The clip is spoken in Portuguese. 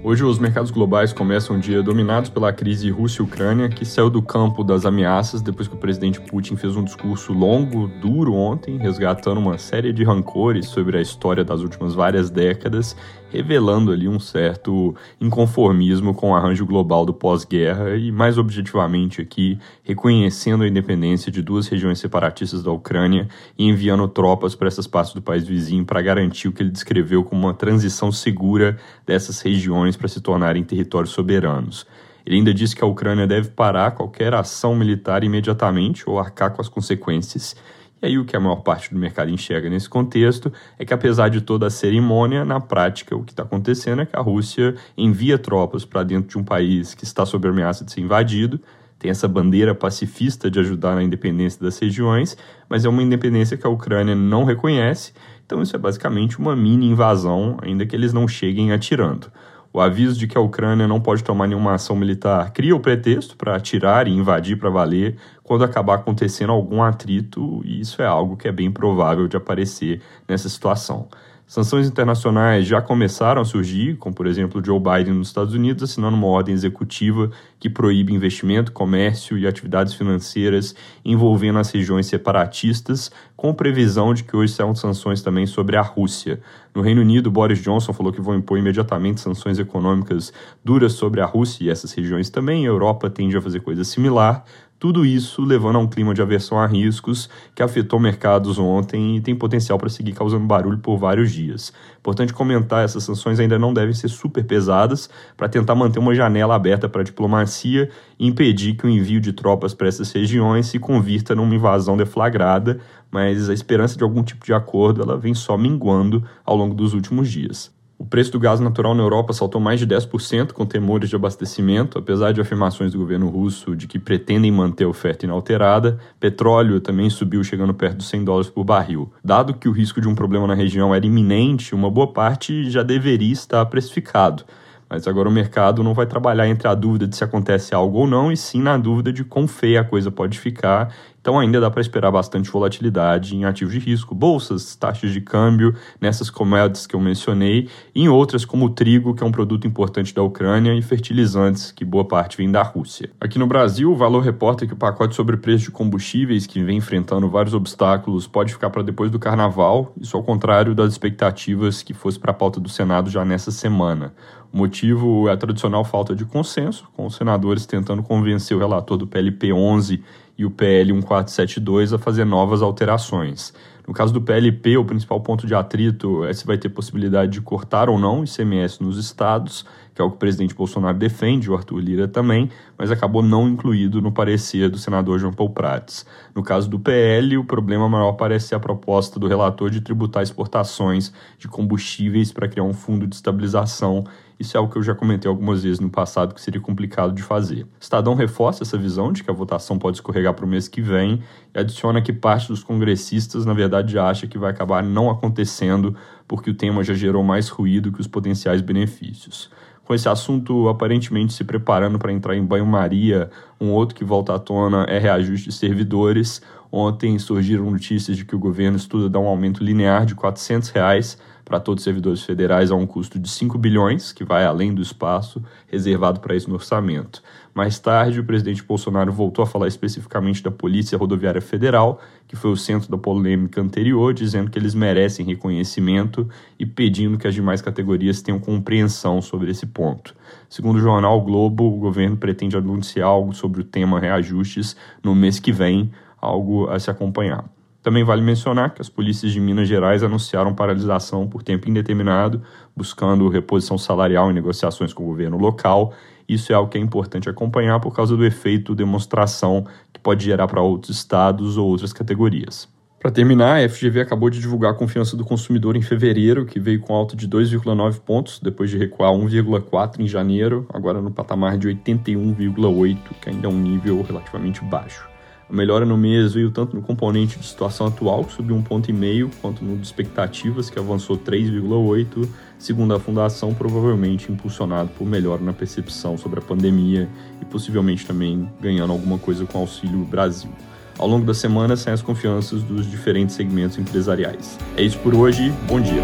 Hoje, os mercados globais começam um dia dominados pela crise Rússia-Ucrânia, que saiu do campo das ameaças depois que o presidente Putin fez um discurso longo, duro ontem, resgatando uma série de rancores sobre a história das últimas várias décadas, revelando ali um certo inconformismo com o arranjo global do pós-guerra e, mais objetivamente aqui, reconhecendo a independência de duas regiões separatistas da Ucrânia e enviando tropas para essas partes do país vizinho para garantir o que ele descreveu como uma transição segura dessas regiões para se tornarem territórios soberanos. Ele ainda disse que a Ucrânia deve parar qualquer ação militar imediatamente ou arcar com as consequências. E aí, o que a maior parte do mercado enxerga nesse contexto é que, apesar de toda a cerimônia, na prática, o que está acontecendo é que a Rússia envia tropas para dentro de um país que está sob ameaça de ser invadido, tem essa bandeira pacifista de ajudar na independência das regiões, mas é uma independência que a Ucrânia não reconhece, então isso é basicamente uma mini invasão, ainda que eles não cheguem atirando. O aviso de que a Ucrânia não pode tomar nenhuma ação militar cria o pretexto para atirar e invadir para valer quando acabar acontecendo algum atrito, e isso é algo que é bem provável de aparecer nessa situação. Sanções internacionais já começaram a surgir, como por exemplo Joe Biden nos Estados Unidos assinando uma ordem executiva que proíbe investimento, comércio e atividades financeiras envolvendo as regiões separatistas, com previsão de que hoje serão sanções também sobre a Rússia. No Reino Unido, Boris Johnson falou que vão impor imediatamente sanções econômicas duras sobre a Rússia e essas regiões também. A Europa tende a fazer coisa similar. Tudo isso levando a um clima de aversão a riscos que afetou mercados ontem e tem potencial para seguir causando barulho por vários dias. Importante comentar, essas sanções ainda não devem ser super pesadas para tentar manter uma janela aberta para a diplomacia e impedir que o envio de tropas para essas regiões se convirta numa invasão deflagrada, mas a esperança de algum tipo de acordo ela vem só minguando ao longo dos últimos dias. O preço do gás natural na Europa saltou mais de 10% com temores de abastecimento, apesar de afirmações do governo russo de que pretendem manter a oferta inalterada. Petróleo também subiu, chegando perto dos 100 dólares por barril. Dado que o risco de um problema na região era iminente, uma boa parte já deveria estar precificado. Mas agora o mercado não vai trabalhar entre a dúvida de se acontece algo ou não, e sim na dúvida de quão feia a coisa pode ficar. Então ainda dá para esperar bastante volatilidade em ativos de risco, bolsas, taxas de câmbio, nessas commodities que eu mencionei, e em outras como o trigo, que é um produto importante da Ucrânia, e fertilizantes, que boa parte vem da Rússia. Aqui no Brasil, o valor reporta que o pacote sobre preço de combustíveis, que vem enfrentando vários obstáculos, pode ficar para depois do carnaval, isso ao contrário das expectativas que fosse para a pauta do Senado já nessa semana. O motivo é a tradicional falta de consenso, com os senadores tentando convencer o relator do PLP 11 e o PL 1472 a fazer novas alterações. No caso do PLP, o principal ponto de atrito é se vai ter possibilidade de cortar ou não ICMS nos estados, que é o que o presidente Bolsonaro defende, o Arthur Lira também, mas acabou não incluído no parecer do senador João Paulo Prates. No caso do PL, o problema maior parece ser a proposta do relator de tributar exportações de combustíveis para criar um fundo de estabilização isso é algo que eu já comentei algumas vezes no passado que seria complicado de fazer. Estadão reforça essa visão de que a votação pode escorregar para o mês que vem e adiciona que parte dos congressistas, na verdade, acha que vai acabar não acontecendo porque o tema já gerou mais ruído que os potenciais benefícios com esse assunto aparentemente se preparando para entrar em banho-maria, um outro que volta à tona é reajuste de servidores. Ontem surgiram notícias de que o governo estuda dar um aumento linear de 400 reais para todos os servidores federais a um custo de 5 bilhões, que vai além do espaço reservado para isso no orçamento. Mais tarde, o presidente Bolsonaro voltou a falar especificamente da Polícia Rodoviária Federal, que foi o centro da polêmica anterior, dizendo que eles merecem reconhecimento e pedindo que as demais categorias tenham compreensão sobre esse ponto. Segundo o jornal Globo, o governo pretende anunciar algo sobre o tema reajustes no mês que vem, algo a se acompanhar. Também vale mencionar que as polícias de Minas Gerais anunciaram paralisação por tempo indeterminado, buscando reposição salarial em negociações com o governo local. Isso é algo que é importante acompanhar por causa do efeito demonstração que pode gerar para outros estados ou outras categorias. Para terminar, a FGV acabou de divulgar a confiança do consumidor em fevereiro, que veio com alta de 2,9 pontos, depois de recuar 1,4 em janeiro, agora no patamar de 81,8, que ainda é um nível relativamente baixo. A melhora no mês veio tanto no componente de situação atual, que subiu um ponto e meio, quanto no de expectativas, que avançou 3,8, segundo a fundação, provavelmente impulsionado por melhora na percepção sobre a pandemia e possivelmente também ganhando alguma coisa com o Auxílio Brasil. Ao longo da semana saem as confianças dos diferentes segmentos empresariais. É isso por hoje, bom dia.